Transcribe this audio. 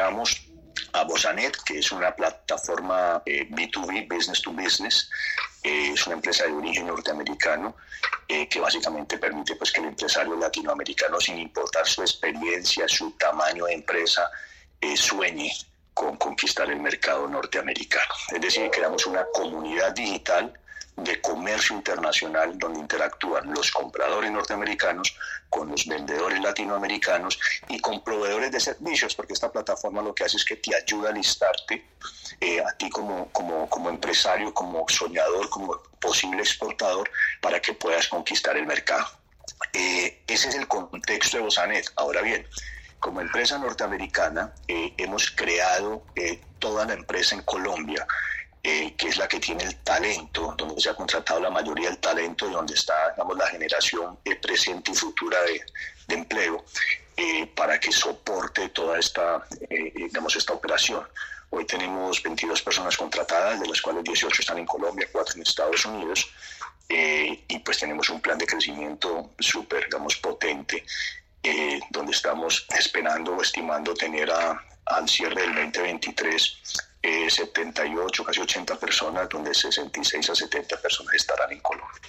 sumamos a Bosanet, que es una plataforma B2B, eh, Business to Business, eh, es una empresa de origen norteamericano eh, que básicamente permite pues, que el empresario latinoamericano, sin importar su experiencia, su tamaño de empresa, sueñe con conquistar el mercado norteamericano. Es decir, creamos una comunidad digital de comercio internacional donde interactúan los compradores norteamericanos con los vendedores latinoamericanos y con proveedores de servicios, porque esta plataforma lo que hace es que te ayuda a listarte eh, a ti como, como, como empresario, como soñador, como posible exportador, para que puedas conquistar el mercado. Eh, ese es el contexto de Bosanet. Ahora bien, como empresa norteamericana eh, hemos creado toda la empresa en Colombia eh, que es la que tiene el talento, donde se ha contratado la mayoría del talento y donde está digamos, la generación eh, presente y futura de, de empleo, eh, para que soporte toda esta, digamos, esta operación. Hoy tenemos 22 personas contratadas, de las cuales 18 están en Colombia, 4 en Estados Unidos, y pues tenemos un plan de crecimiento súper, digamos, potente, donde estamos esperando o estimando tener a, al cierre del 2023 78, casi 80 personas, donde 66 a 70 personas estarán en Colombia.